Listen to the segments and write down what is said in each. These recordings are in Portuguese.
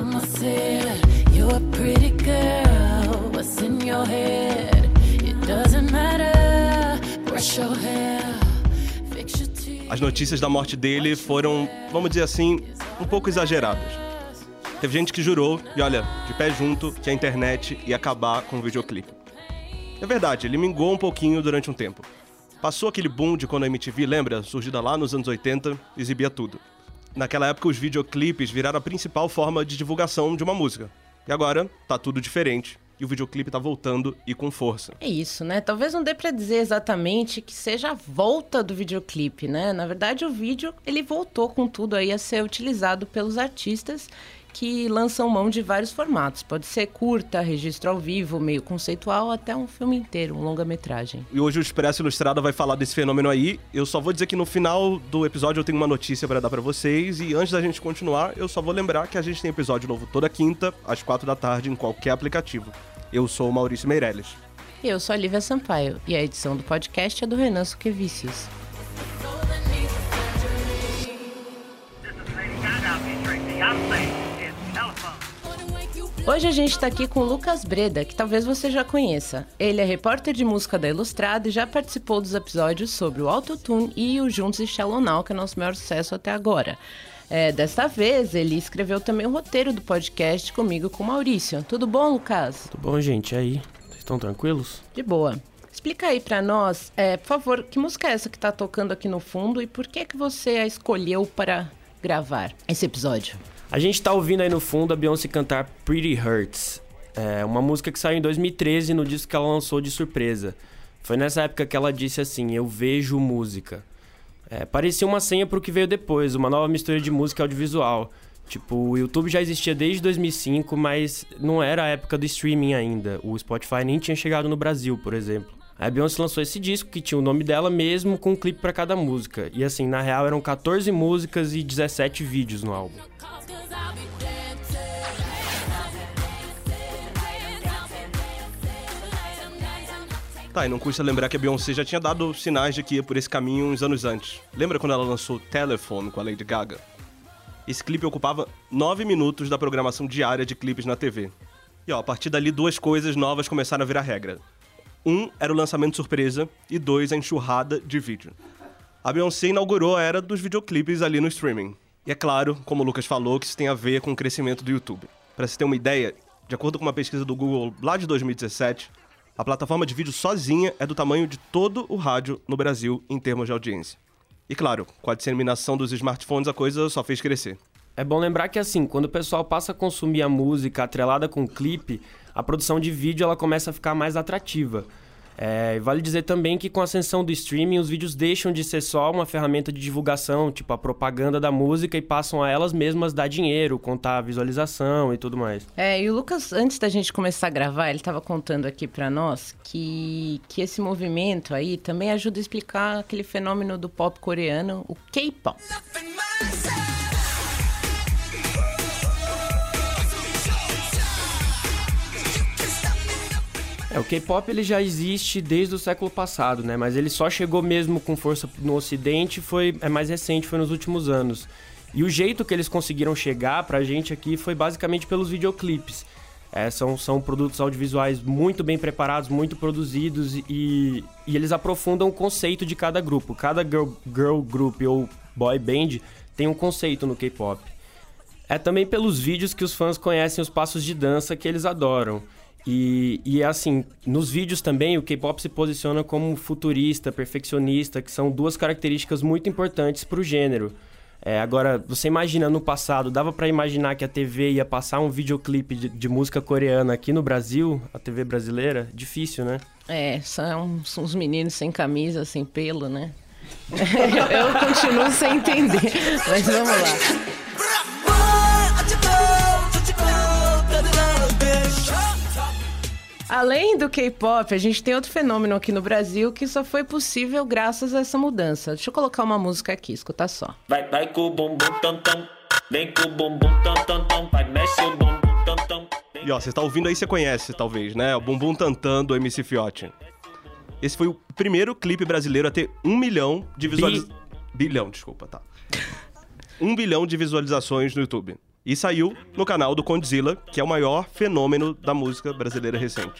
Mama said, You're a pretty girl. What's in your head? It doesn't matter. Brush your hair. As notícias da morte dele foram, vamos dizer assim, um pouco exageradas. Teve gente que jurou, e olha, de pé junto, que a internet ia acabar com o videoclipe. É verdade, ele mingou um pouquinho durante um tempo. Passou aquele boom de quando a MTV, lembra? Surgida lá nos anos 80, exibia tudo. Naquela época, os videoclipes viraram a principal forma de divulgação de uma música. E agora, tá tudo diferente. E o videoclipe tá voltando e com força. É isso, né? Talvez não dê pra dizer exatamente que seja a volta do videoclipe, né? Na verdade, o vídeo, ele voltou com tudo aí a ser utilizado pelos artistas que lançam mão de vários formatos. Pode ser curta, registro ao vivo, meio conceitual, até um filme inteiro, um longa-metragem. E hoje o Expresso Ilustrada vai falar desse fenômeno aí. Eu só vou dizer que no final do episódio eu tenho uma notícia para dar para vocês. E antes da gente continuar, eu só vou lembrar que a gente tem episódio novo toda quinta, às quatro da tarde, em qualquer aplicativo. Eu sou o Maurício Meirelles. E eu sou a Lívia Sampaio, e a edição do podcast é do Renan Suquevicius. Is Hoje a gente tá aqui com o Lucas Breda, que talvez você já conheça. Ele é repórter de música da Ilustrada e já participou dos episódios sobre o Autotune e o Juntos e Shallow Now, que é nosso maior sucesso até agora. É, desta vez, ele escreveu também o roteiro do podcast comigo com o Maurício. Tudo bom, Lucas? Tudo bom, gente? E aí? Vocês estão tranquilos? De boa. Explica aí pra nós, é, por favor, que música é essa que tá tocando aqui no fundo e por que que você a escolheu para gravar esse episódio? A gente tá ouvindo aí no fundo a Beyoncé cantar Pretty Hurts. É uma música que saiu em 2013 no disco que ela lançou de surpresa. Foi nessa época que ela disse assim: Eu vejo música. É, parecia uma senha pro que veio depois, uma nova mistura de música e audiovisual. Tipo, o YouTube já existia desde 2005, mas não era a época do streaming ainda. O Spotify nem tinha chegado no Brasil, por exemplo. A Beyoncé lançou esse disco que tinha o nome dela mesmo, com um clipe pra cada música. E assim, na real eram 14 músicas e 17 vídeos no álbum. Tá, e não custa lembrar que a Beyoncé já tinha dado sinais de que ia por esse caminho uns anos antes. Lembra quando ela lançou Telephone com a Lady Gaga? Esse clipe ocupava 9 minutos da programação diária de clipes na TV. E ó, a partir dali duas coisas novas começaram a virar regra. Um era o lançamento surpresa e dois a enxurrada de vídeo. A Beyoncé inaugurou a era dos videoclipes ali no streaming. E é claro, como o Lucas falou, que isso tem a ver com o crescimento do YouTube. Pra você ter uma ideia, de acordo com uma pesquisa do Google lá de 2017, a plataforma de vídeo sozinha é do tamanho de todo o rádio no Brasil em termos de audiência. E claro, com a disseminação dos smartphones a coisa só fez crescer. É bom lembrar que assim, quando o pessoal passa a consumir a música atrelada com o clipe, a produção de vídeo ela começa a ficar mais atrativa. É, e vale dizer também que com a ascensão do streaming, os vídeos deixam de ser só uma ferramenta de divulgação, tipo a propaganda da música, e passam a elas mesmas dar dinheiro, contar a visualização e tudo mais. É, e o Lucas, antes da gente começar a gravar, ele estava contando aqui pra nós que, que esse movimento aí também ajuda a explicar aquele fenômeno do pop coreano, o K-pop. É, o K-pop ele já existe desde o século passado, né? Mas ele só chegou mesmo com força no Ocidente foi é mais recente, foi nos últimos anos. E o jeito que eles conseguiram chegar pra gente aqui foi basicamente pelos videoclipes. É, são, são produtos audiovisuais muito bem preparados, muito produzidos e, e eles aprofundam o conceito de cada grupo. Cada girl, girl group ou boy band tem um conceito no K-pop. É também pelos vídeos que os fãs conhecem os passos de dança que eles adoram. E, e assim, nos vídeos também o K-pop se posiciona como futurista, perfeccionista, que são duas características muito importantes para o gênero. É, agora, você imagina no passado, dava para imaginar que a TV ia passar um videoclipe de, de música coreana aqui no Brasil, a TV brasileira? Difícil, né? É, são, são uns meninos sem camisa, sem pelo, né? eu, eu continuo sem entender, mas vamos lá. Além do K-pop, a gente tem outro fenômeno aqui no Brasil que só foi possível graças a essa mudança. Deixa eu colocar uma música aqui, escuta só. Vai, vai com o bumbum tam tam. Vem com o bumbum tam tam tam. Vai, mexe o bumbum tam tam. E ó, você tá ouvindo aí, você conhece, talvez, né? O Bumbum Tantan do MC Fiote. Esse foi o primeiro clipe brasileiro a ter um milhão de visualizações. Bilhão, desculpa, tá. um bilhão de visualizações no YouTube. E saiu no canal do Condzilla, que é o maior fenômeno da música brasileira recente.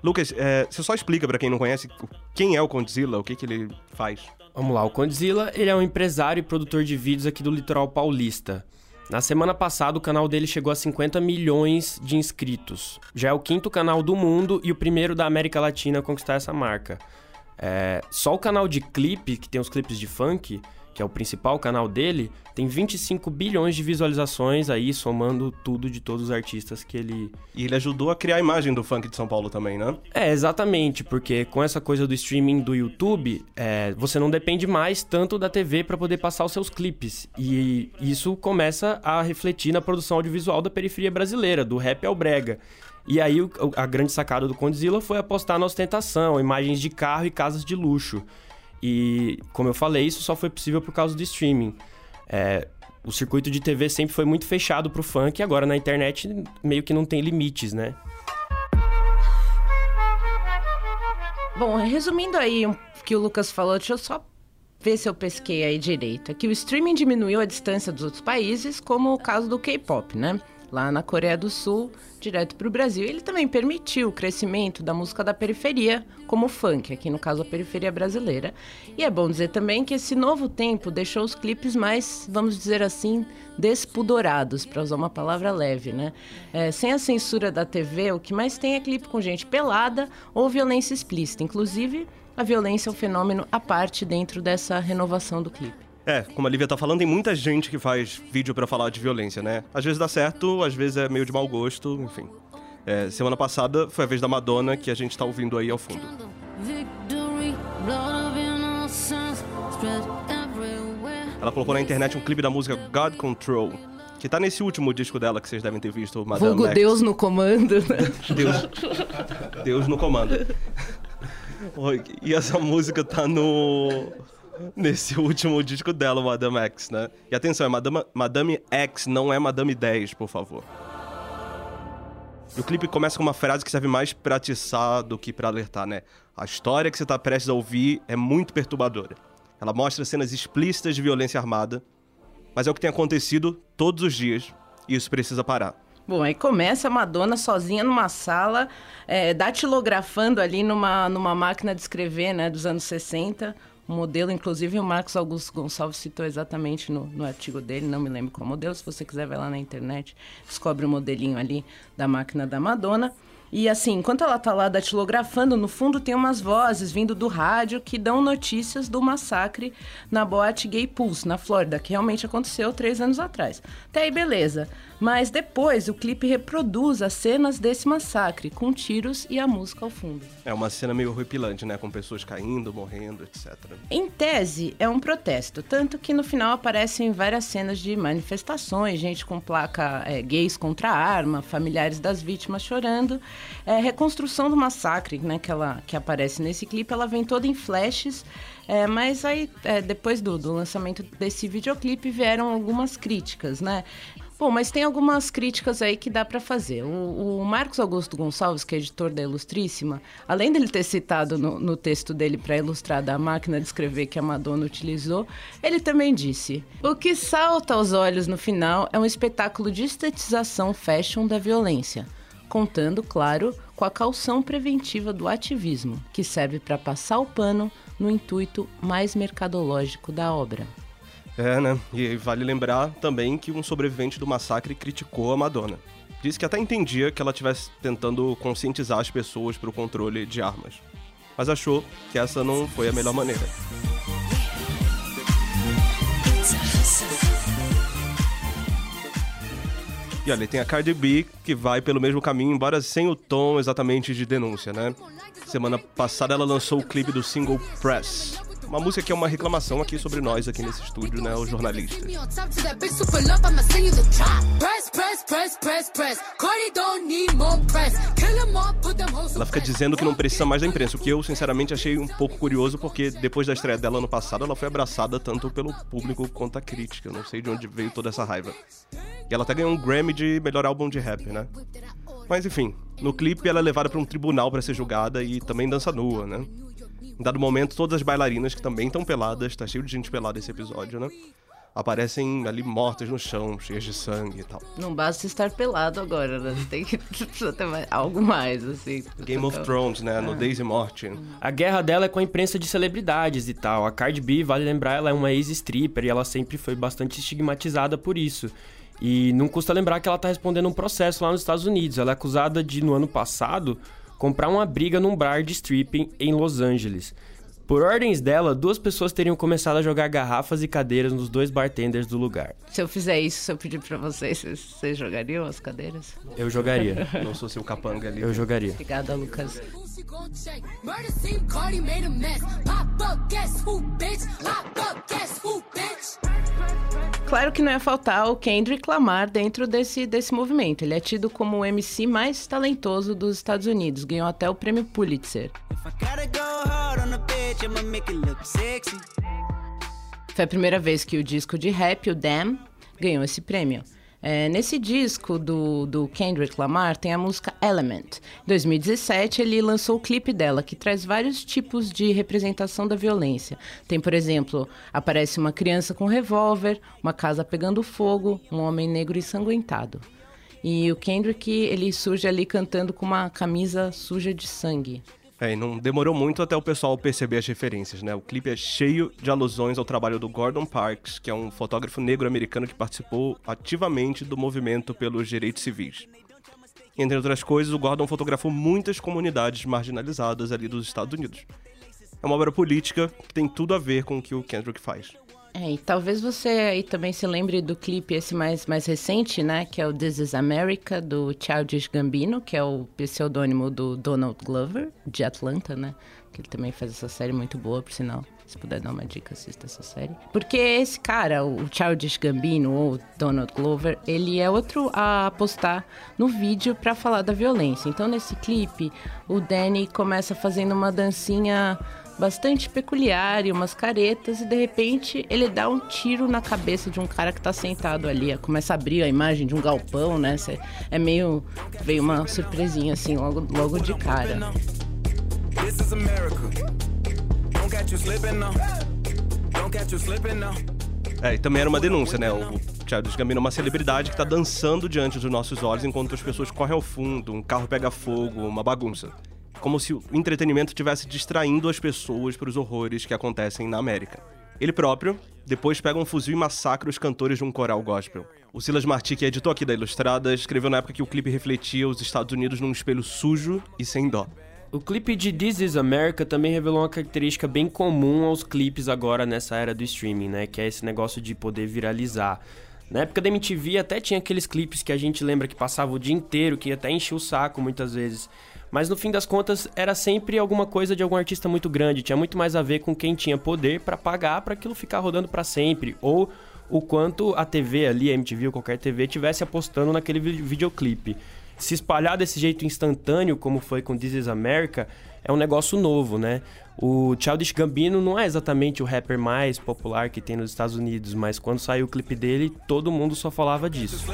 Lucas, é, você só explica pra quem não conhece quem é o Condzilla, o que, que ele faz. Vamos lá, o Condzilla, ele é um empresário e produtor de vídeos aqui do litoral paulista. Na semana passada, o canal dele chegou a 50 milhões de inscritos. Já é o quinto canal do mundo e o primeiro da América Latina a conquistar essa marca. É, só o canal de clipe, que tem os clipes de funk, que é o principal canal dele, tem 25 bilhões de visualizações aí, somando tudo de todos os artistas que ele. E ele ajudou a criar a imagem do funk de São Paulo também, né? É, exatamente, porque com essa coisa do streaming do YouTube, é, você não depende mais tanto da TV para poder passar os seus clipes. E isso começa a refletir na produção audiovisual da periferia brasileira, do rap ao brega. E aí a grande sacada do Condzilla foi apostar na ostentação, imagens de carro e casas de luxo. E, como eu falei, isso só foi possível por causa do streaming. É, o circuito de TV sempre foi muito fechado pro funk, e agora na internet meio que não tem limites, né? Bom, resumindo aí o que o Lucas falou, deixa eu só ver se eu pesquei aí direito. É que o streaming diminuiu a distância dos outros países, como o caso do K-pop, né? Lá na Coreia do Sul, direto para o Brasil. Ele também permitiu o crescimento da música da periferia, como o funk, aqui no caso a periferia brasileira. E é bom dizer também que esse novo tempo deixou os clipes mais, vamos dizer assim, despudorados, para usar uma palavra leve, né? É, sem a censura da TV, o que mais tem é clipe com gente pelada ou violência explícita. Inclusive, a violência é um fenômeno à parte dentro dessa renovação do clipe. É, como a Lívia tá falando, tem muita gente que faz vídeo pra falar de violência, né? Às vezes dá certo, às vezes é meio de mau gosto, enfim. É, semana passada foi a vez da Madonna que a gente tá ouvindo aí ao fundo. Ela colocou na internet um clipe da música God Control, que tá nesse último disco dela que vocês devem ter visto, Madame Vulgo. Deus no comando. né? Deus, Deus no comando. E essa música tá no. Nesse último disco dela, Madame X, né? E atenção, é Madame, Madame X, não é Madame 10, por favor. E o clipe começa com uma frase que serve mais pra atiçar do que pra alertar, né? A história que você tá prestes a ouvir é muito perturbadora. Ela mostra cenas explícitas de violência armada, mas é o que tem acontecido todos os dias, e isso precisa parar. Bom, aí começa a Madonna sozinha numa sala, é, datilografando ali numa, numa máquina de escrever, né, dos anos 60. Modelo, inclusive, o Marcos Augusto Gonçalves citou exatamente no, no artigo dele, não me lembro qual modelo. Se você quiser, vai lá na internet, descobre o modelinho ali da máquina da Madonna. E assim, enquanto ela tá lá datilografando, no fundo tem umas vozes vindo do rádio que dão notícias do massacre na boate Gay Pulse, na Flórida, que realmente aconteceu três anos atrás. Até aí, beleza. Mas depois o clipe reproduz as cenas desse massacre, com tiros e a música ao fundo. É uma cena meio horripilante, né? Com pessoas caindo, morrendo, etc. Em tese, é um protesto, tanto que no final aparecem várias cenas de manifestações, gente com placa é, gays contra a arma, familiares das vítimas chorando. É, reconstrução do massacre, né, que, ela, que aparece nesse clipe, ela vem toda em flashes, é, mas aí, é, depois do, do lançamento desse videoclipe, vieram algumas críticas, né? Bom, mas tem algumas críticas aí que dá para fazer. O, o Marcos Augusto Gonçalves, que é editor da Ilustríssima, além dele ter citado no, no texto dele para ilustrar da máquina de escrever que a Madonna utilizou, ele também disse: O que salta aos olhos no final é um espetáculo de estetização fashion da violência, contando, claro, com a calção preventiva do ativismo, que serve para passar o pano no intuito mais mercadológico da obra. É, né? E vale lembrar também que um sobrevivente do massacre criticou a Madonna. Disse que até entendia que ela estivesse tentando conscientizar as pessoas para o controle de armas. Mas achou que essa não foi a melhor maneira. E olha, tem a Cardi B, que vai pelo mesmo caminho, embora sem o tom exatamente de denúncia, né? Semana passada ela lançou o clipe do single Press. Uma música que é uma reclamação aqui sobre nós, aqui nesse estúdio, né? Os jornalistas. Dizendo que não precisa mais da imprensa, o que eu sinceramente achei um pouco curioso, porque depois da estreia dela ano passado, ela foi abraçada tanto pelo público quanto a crítica. Eu não sei de onde veio toda essa raiva. E ela até ganhou um Grammy de melhor álbum de rap, né? Mas enfim, no clipe ela é levada para um tribunal para ser julgada e também dança nua, né? Em dado momento, todas as bailarinas que também estão peladas, tá cheio de gente pelada esse episódio, né? Aparecem ali mortas no chão, cheias de sangue e tal. Não basta estar pelado agora, né? Tem que ter mais- algo mais, assim. Game of Thrones, né? No Daisy Morte. A guerra dela é com a imprensa de celebridades e tal. A Cardi B, vale lembrar, ela é uma ex-stripper e ela sempre foi bastante estigmatizada por isso. E não custa lembrar que ela tá respondendo um processo lá nos Estados Unidos. Ela é acusada de, no ano passado, comprar uma briga num bar de stripping em Los Angeles. Por ordens dela, duas pessoas teriam começado a jogar garrafas e cadeiras nos dois bartenders do lugar. Se eu fizer isso, se eu pedir pra vocês, vocês, jogariam as cadeiras? Eu jogaria. Não sou seu capanga ali. Eu jogaria. Obrigada, Lucas. She gon' check. Murder scene, Cardi made a mess. Pop up, guess who, bitch? Hop up, guess who, bitch? Claro que não ia faltar o Kendrick Lamar dentro desse, desse movimento. Ele é tido como o MC mais talentoso dos Estados Unidos. Ganhou até o prêmio Pulitzer. Foi a primeira vez que o disco de rap, o Damn, ganhou esse prêmio. É, nesse disco do, do Kendrick Lamar tem a música Element. Em 2017, ele lançou o clipe dela, que traz vários tipos de representação da violência. Tem, por exemplo, aparece uma criança com um revólver, uma casa pegando fogo, um homem negro ensanguentado. E o Kendrick, ele surge ali cantando com uma camisa suja de sangue. É, e não demorou muito até o pessoal perceber as referências, né? O clipe é cheio de alusões ao trabalho do Gordon Parks, que é um fotógrafo negro-americano que participou ativamente do movimento pelos direitos civis. Entre outras coisas, o Gordon fotografou muitas comunidades marginalizadas ali dos Estados Unidos. É uma obra política que tem tudo a ver com o que o Kendrick faz. É, e talvez você aí também se lembre do clipe esse mais, mais recente, né? Que é o This is America, do Childish Gambino, que é o pseudônimo do Donald Glover, de Atlanta, né? Que ele também faz essa série muito boa, por sinal. Se puder dar uma dica, assista essa série. Porque esse cara, o Childish Gambino, ou Donald Glover, ele é outro a apostar no vídeo pra falar da violência. Então, nesse clipe, o Danny começa fazendo uma dancinha bastante peculiar e umas caretas e de repente ele dá um tiro na cabeça de um cara que tá sentado ali. Começa a abrir a imagem de um galpão, né? Cê- É meio. veio uma surpresinha assim logo, logo de cara. This is America. Don't catch you slipping now. Don't catch you slipping now. É, e também era uma denúncia, né? O Childish Gambino é uma celebridade que tá dançando diante dos nossos olhos enquanto as pessoas correm ao fundo, um carro pega fogo, uma bagunça. Como se o entretenimento estivesse distraindo as pessoas para os horrores que acontecem na América. Ele próprio, depois pega um fuzil e massacra os cantores de um coral gospel. O Silas Marti, que é editor aqui da Ilustrada, escreveu na época que o clipe refletia os Estados Unidos num espelho sujo e sem dó. O clipe de This Is America também revelou uma característica bem comum aos clipes agora nessa era do streaming, né? Que é esse negócio de poder viralizar. Na época da MTV até tinha aqueles clipes que a gente lembra que passava o dia inteiro, que até enchia o saco muitas vezes. Mas no fim das contas era sempre alguma coisa de algum artista muito grande, tinha muito mais a ver com quem tinha poder pra pagar pra aquilo ficar rodando pra sempre, ou o quanto a TV ali, a MTV ou qualquer TV tivesse apostando naquele vi- videoclipe. Se espalhar desse jeito instantâneo, como foi com This Is America, é um negócio novo, né? O Childish Gambino não é exatamente o rapper mais popular que tem nos Estados Unidos, mas quando saiu o clipe dele, todo mundo só falava disso.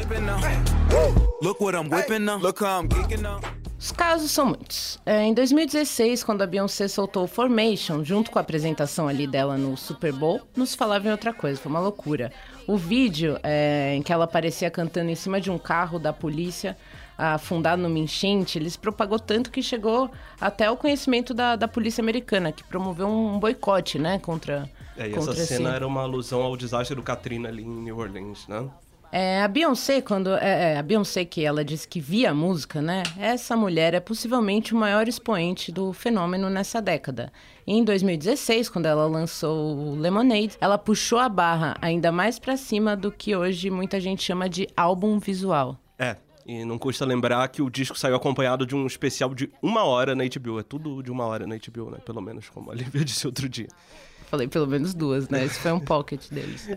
Os casos são muitos. É, em 2016, quando a Beyoncé soltou Formation, junto com a apresentação ali dela no Super Bowl, nos falava em outra coisa, foi uma loucura. O vídeo é, em que ela aparecia cantando em cima de um carro da polícia afundado numa enchente, ele se propagou tanto que chegou até o conhecimento da, da polícia americana, que promoveu um boicote, né, contra... É, e essa esse- cena era uma alusão ao desastre do Katrina ali em New Orleans, né? É, a Beyoncé, quando. É, é, a Beyoncé, que ela disse que via a música, né? Essa mulher é possivelmente o maior expoente do fenômeno nessa década. Em 2016, quando ela lançou o Lemonade, ela puxou a barra ainda mais pra cima do que hoje muita gente chama de álbum visual. É, e não custa lembrar que o disco saiu acompanhado de um especial de uma hora na HBO. É tudo de uma hora na HBO, né? Pelo menos, como a Lívia disse outro dia. Falei pelo menos duas, né? Esse foi um pocket deles.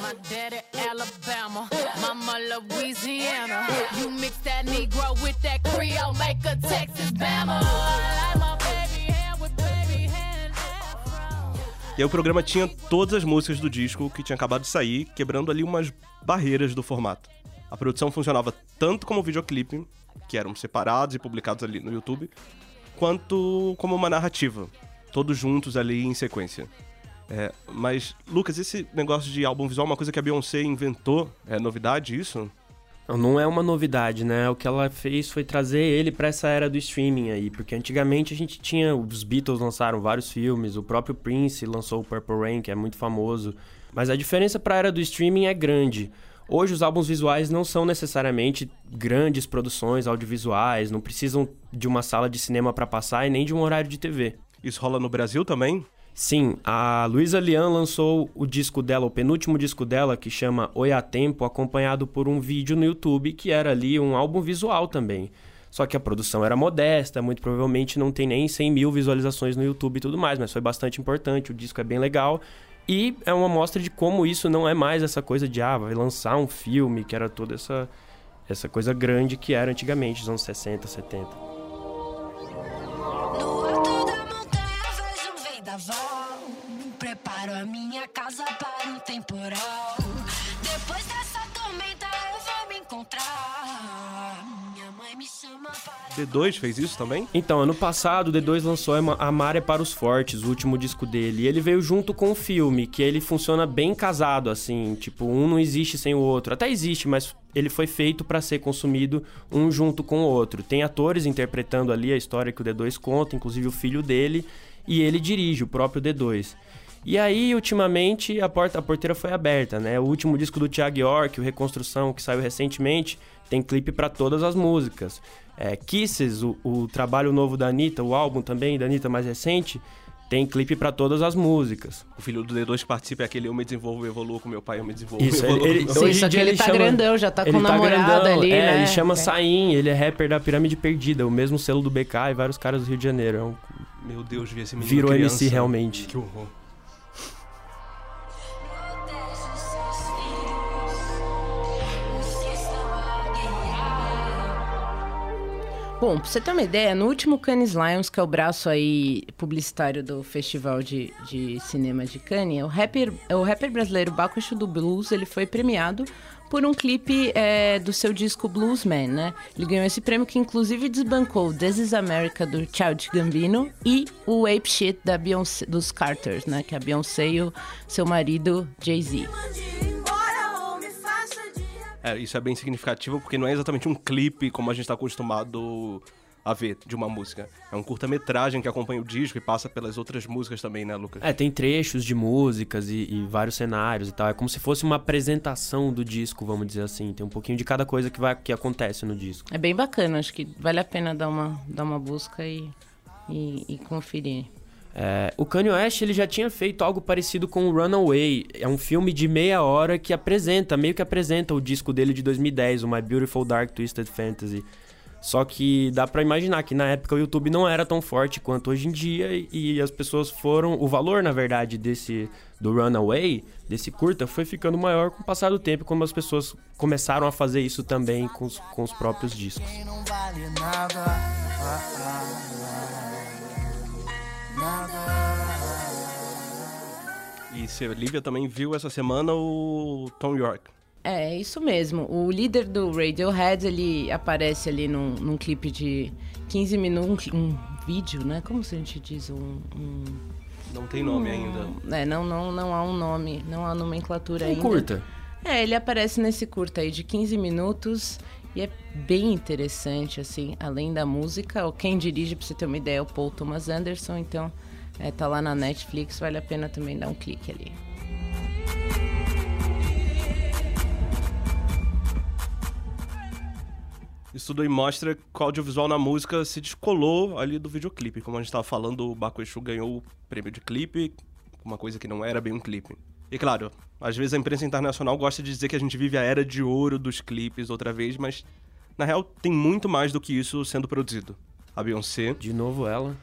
My daddy Alabama, mama Louisiana. You mix that Negro with that Creole, make a Texas Bama. I like my baby hair with baby hair and afro. E aí o programa tinha todas as músicas do disco que tinha acabado de sair, quebrando ali umas barreiras do formato. A produção funcionava tanto como videoclipe, que eram separados e publicados ali no YouTube, quanto como uma narrativa, todos juntos ali em sequência. É, mas, Lucas, esse negócio de álbum visual é uma coisa que a Beyoncé inventou? É novidade isso? Não, é uma novidade, né? O que ela fez foi trazer ele para essa era do streaming aí, porque antigamente a gente tinha os Beatles lançaram vários filmes, o próprio Prince lançou o Purple Rain, que é muito famoso, mas a diferença para a era do streaming é grande. Hoje os álbuns visuais não são necessariamente grandes produções audiovisuais, não precisam de uma sala de cinema para passar e nem de um horário de TV. Isso rola no Brasil também? Sim, a Luísa Lian lançou o disco dela, o penúltimo disco dela, que chama Oi a Tempo, acompanhado por um vídeo no YouTube que era ali um álbum visual também. Só que a produção era modesta, muito provavelmente não tem nem 100 mil visualizações no YouTube e tudo mais, mas foi bastante importante, o disco é bem legal. E é uma mostra de como isso não é mais essa coisa de, ah, vai lançar um filme, que era toda essa, essa coisa grande que era antigamente, nos anos 60, 70. No alto da montanha vejo um vendaval. Preparo a minha casa para um temporal. Depois dessa tormenta eu vou me encontrar. D2 fez isso também? Então, ano passado, o D2 lançou A é para os Fortes, o último disco dele. E ele veio junto com o filme, que ele funciona bem casado, assim. Tipo, um não existe sem o outro. Até existe, mas ele foi feito para ser consumido um junto com o outro. Tem atores interpretando ali a história que o D2 conta, inclusive o filho dele, e ele dirige, o próprio D2. E aí, ultimamente, a, porta, a porteira foi aberta, né? O último disco do Thiago York, o Reconstrução, que saiu recentemente, tem clipe para todas as músicas. É, Kisses, o, o trabalho novo da Anitta, o álbum também da Anitta mais recente, tem clipe para todas as músicas. O filho do D2 que participa é aquele Eu Me Desenvolvo e Evoluo com meu pai, eu me desenvolvo Isso, e evoluo ele, ele, com meu Sim, hoje só que ele ele tá chama, grandão, já tá com ele namorada grandão, ali, é, né? ele chama É. Saim, ele é rapper da Pirâmide Perdida, o mesmo selo do BK e vários caras do Rio de Janeiro. É um- Meu Deus, vi esse menino virou criança. MC realmente. Que horror. Bom, pra você ter uma ideia, no último Cannes Lions, que é o braço aí publicitário do Festival de, de Cinema de Cannes, o rapper, o rapper brasileiro Exu do Blues, ele foi premiado por um clipe é, do seu disco Bluesman, né? Ele ganhou esse prêmio que inclusive desbancou This Is America do Childish Gambino e o Ape Shit da Beyoncé, dos Carters, né? Que é a Beyoncé e o seu marido Jay-Z. É, isso é bem significativo porque não é exatamente um clipe como a gente tá acostumado a ver de uma música. É um curta-metragem que acompanha o disco e passa pelas outras músicas também, né, Lucas? É, tem trechos de músicas e, e vários cenários e tal. É como se fosse uma apresentação do disco, vamos dizer assim. Tem um pouquinho de cada coisa que, vai, que acontece no disco. É bem bacana, acho que vale a pena dar uma, dar uma busca e, e, e conferir. É, o Kanye West ele já tinha feito algo parecido com o Runaway. É um filme de meia hora que apresenta, meio que apresenta o disco dele de 2010, o My Beautiful Dark Twisted Fantasy. Só que dá pra imaginar que na época o YouTube não era tão forte quanto hoje em dia e, as pessoas foram, o valor na verdade desse do Runaway, desse curta, foi ficando maior com o passar do tempo, como as pessoas começaram a fazer isso também com os, com os próprios discos. não vale nada. Ah, ah, ah. E se Lívia também viu essa semana o Tom York. É, isso mesmo. O líder do Radiohead, ele aparece ali num, num clipe de 15 minutos, um, um vídeo, né? Como se a gente diz? Um, um- Não tem nome ainda. É, não, não, não há um nome, não há nomenclatura Um ainda. curta. É, ele aparece nesse curta aí de 15 minutos e é bem interessante, assim, além da música. Quem dirige, pra você ter uma ideia, é o Paul Thomas Anderson, então é, tá lá na Netflix, vale a pena também dar um clique ali. Isso tudo aí mostra que o audiovisual na música se descolou ali do videoclipe. Como a gente tava falando, o Baco Exu ganhou o prêmio de clipe, uma coisa que não era bem um clipe. E claro, às vezes a imprensa internacional gosta de dizer que a gente vive a era de ouro dos clipes outra vez, mas na real tem muito mais do que isso sendo produzido. A Beyoncé, De novo ela.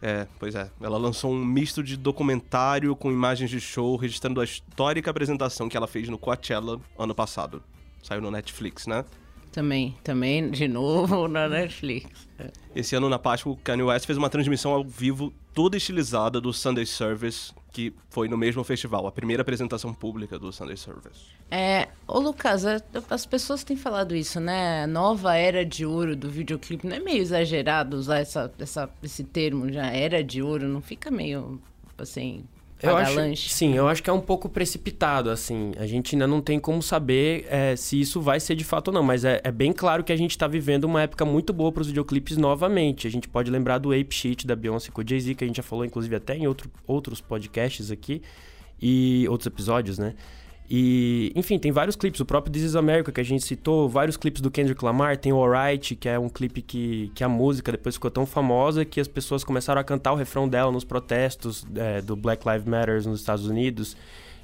é, pois é, ela lançou um misto de documentário com imagens de show, registrando a histórica apresentação que ela fez no Coachella ano passado. Saiu no Netflix, né? Também, também, de novo, na Netflix. Esse ano na Páscoa, o Kanye West fez uma transmissão ao vivo toda estilizada do Sunday Service, que foi no mesmo festival, a primeira apresentação pública do Sunday Service. É, ô Lucas, a- as pessoas têm falado isso, né? Nova era de ouro do videoclipe. Não é meio exagerado usar essa, essa, esse termo já, era de ouro? Não fica meio, assim... Eu acho, lanche. sim, eu acho que é um pouco precipitado, assim. A gente ainda não tem como saber é, se isso vai ser de fato ou não, mas é, é bem claro que a gente tá vivendo uma época muito boa para os videoclipes novamente. A gente pode lembrar do Ape Sheet da Beyoncé com o Jay-Z, que a gente já falou, inclusive, até em outro, outros podcasts aqui, e outros episódios, né? E, enfim, tem vários clipes. O próprio This is America, que a gente citou, vários clipes do Kendrick Lamar. Tem o Alright, que é um clipe que, que a música depois ficou tão famosa que as pessoas começaram a cantar o refrão dela nos protestos é, do Black Lives Matter nos Estados Unidos.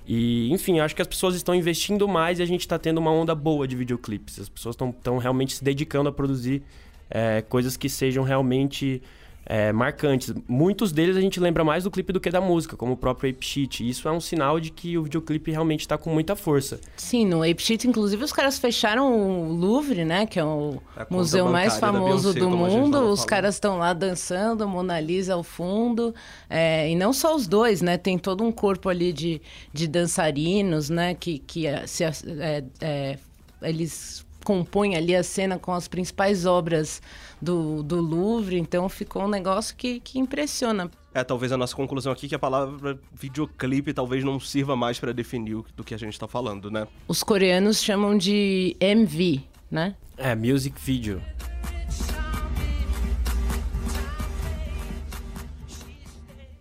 E, enfim, acho que as pessoas estão investindo mais e a gente está tendo uma onda boa de videoclipes. As pessoas estão realmente se dedicando a produzir é, coisas que sejam realmente é, marcantes. Muitos deles a gente lembra mais do clipe do que da música, como o próprio Ape Sheet. Isso é um sinal de que o videoclipe realmente está com muita força. Sim, no Ape Sheet, inclusive, os caras fecharam o Louvre, né? Que é o É museu mais famoso Beyoncé, do mundo. Os caras estão lá dançando, Mona Lisa ao fundo. É, e não só os dois, né? Tem todo um corpo ali de, de dançarinos, né? Que, que é, se, é, é, eles compõem ali a cena com as principais obras do, do Louvre. Então ficou um negócio que, que impressiona. É, talvez a nossa conclusão aqui que a palavra videoclipe talvez não sirva mais pra definir o do que a gente tá falando, né? Os coreanos chamam de MV, né? É, music video.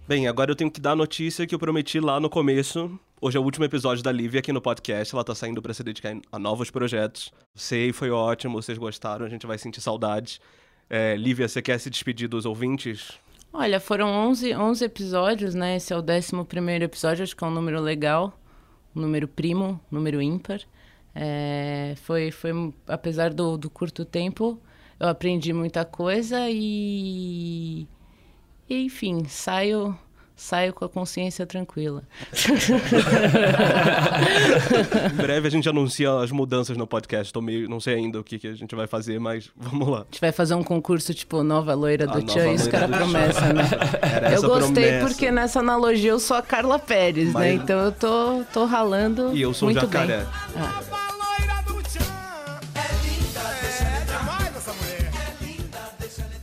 Bem, agora eu tenho que dar a notícia que eu prometi lá no começo. Hoje é o último episódio da Lívia aqui no podcast. Ela tá saindo pra se dedicar a novos projetos. Sei, foi ótimo, vocês gostaram, a gente vai sentir saudade. É, Lívia, você quer se despedir dos ouvintes? Olha, foram 11, 11 episódios, né? Esse é o 11 primeiro episódio, acho que é um número legal. Um número primo, número ímpar. É, foi, foi, apesar do, do curto tempo, eu aprendi muita coisa e... e, enfim, saio, saio com a consciência tranquila. Em breve a gente anuncia as mudanças no podcast. Tô meio, não sei ainda o que, que a gente vai fazer, mas vamos lá. A gente vai fazer um concurso tipo Nova Loira do Tchan, isso que era promessa, né? Era eu gostei promessa. porque nessa analogia eu sou a Carla Pérez, né? Mas- Então eu tô, tô ralando E eu sou muito jacaré. bem. Ah.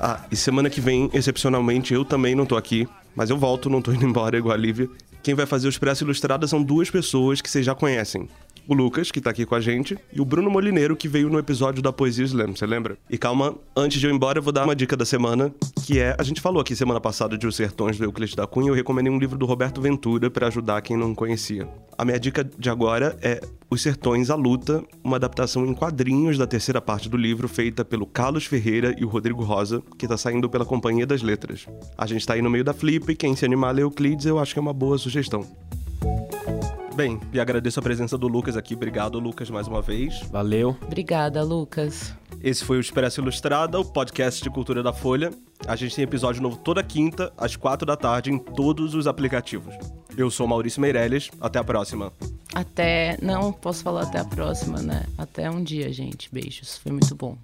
Ah, e semana que vem, excepcionalmente, eu também não tô aqui, mas eu volto, não tô indo embora igual a Lívia. Quem vai fazer o Expresso Ilustrada são duas pessoas que vocês já conhecem. O Lucas, que tá aqui com a gente, e o Bruno Molineiro, que veio no episódio da Poesia Slam, você lembra? E calma, antes de eu ir embora, eu vou dar uma dica da semana, que é, a gente falou aqui semana passada de Os Sertões do Euclides da Cunha, eu recomendei um livro do Roberto Ventura pra ajudar quem não conhecia. A minha dica de agora é Os Sertões à Luta, uma adaptação em quadrinhos da terceira parte do livro, feita pelo Carlos Ferreira e o Rodrigo Rosa, que tá saindo pela Companhia das Letras. A gente tá aí no meio da Flip, quem se animar a ler Euclides, eu acho que é uma boa sugestão. Bem, e agradeço a presença do Lucas aqui. Obrigado, Lucas, mais uma vez. Valeu. Obrigada, Lucas. Esse foi o Expresso Ilustrada, o podcast de cultura da Folha. A gente tem episódio novo toda quinta, às quatro da tarde, em todos os aplicativos. Eu sou Maurício Meirelles. Até a próxima. Até. Não posso falar até a próxima, né? Até um dia, gente. Beijos. Foi muito bom.